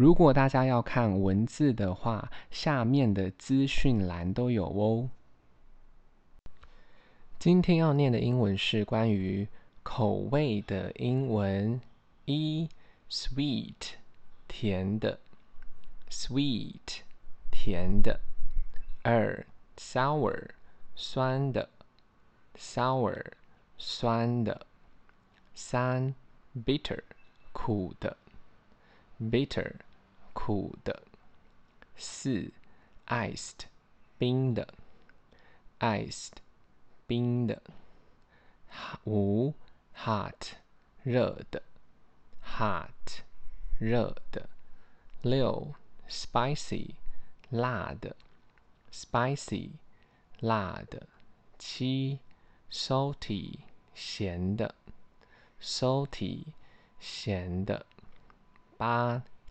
如果大家要看文字的话，下面的资讯栏都有哦。今天要念的英文是关于口味的英文：一，sweet，甜的，sweet，甜的；二，sour，酸的，sour，酸的；三，bitter，苦的，bitter，苦的；四，iced，冰的，iced。冰的，五，hot，热的，hot，热的，六，spicy，辣的，spicy，辣的，七，salty，咸的，salty，咸的，八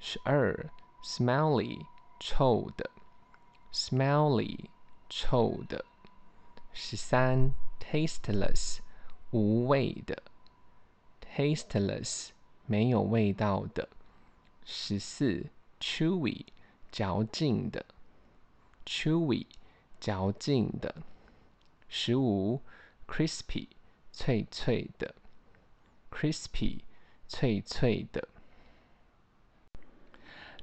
十二，smelly，臭的；smelly，臭的。十三，tasteless，无味的；tasteless，没有味道的。十四，chewy，嚼劲的；chewy，嚼劲的。十五，crispy，脆脆的；crispy，脆脆的。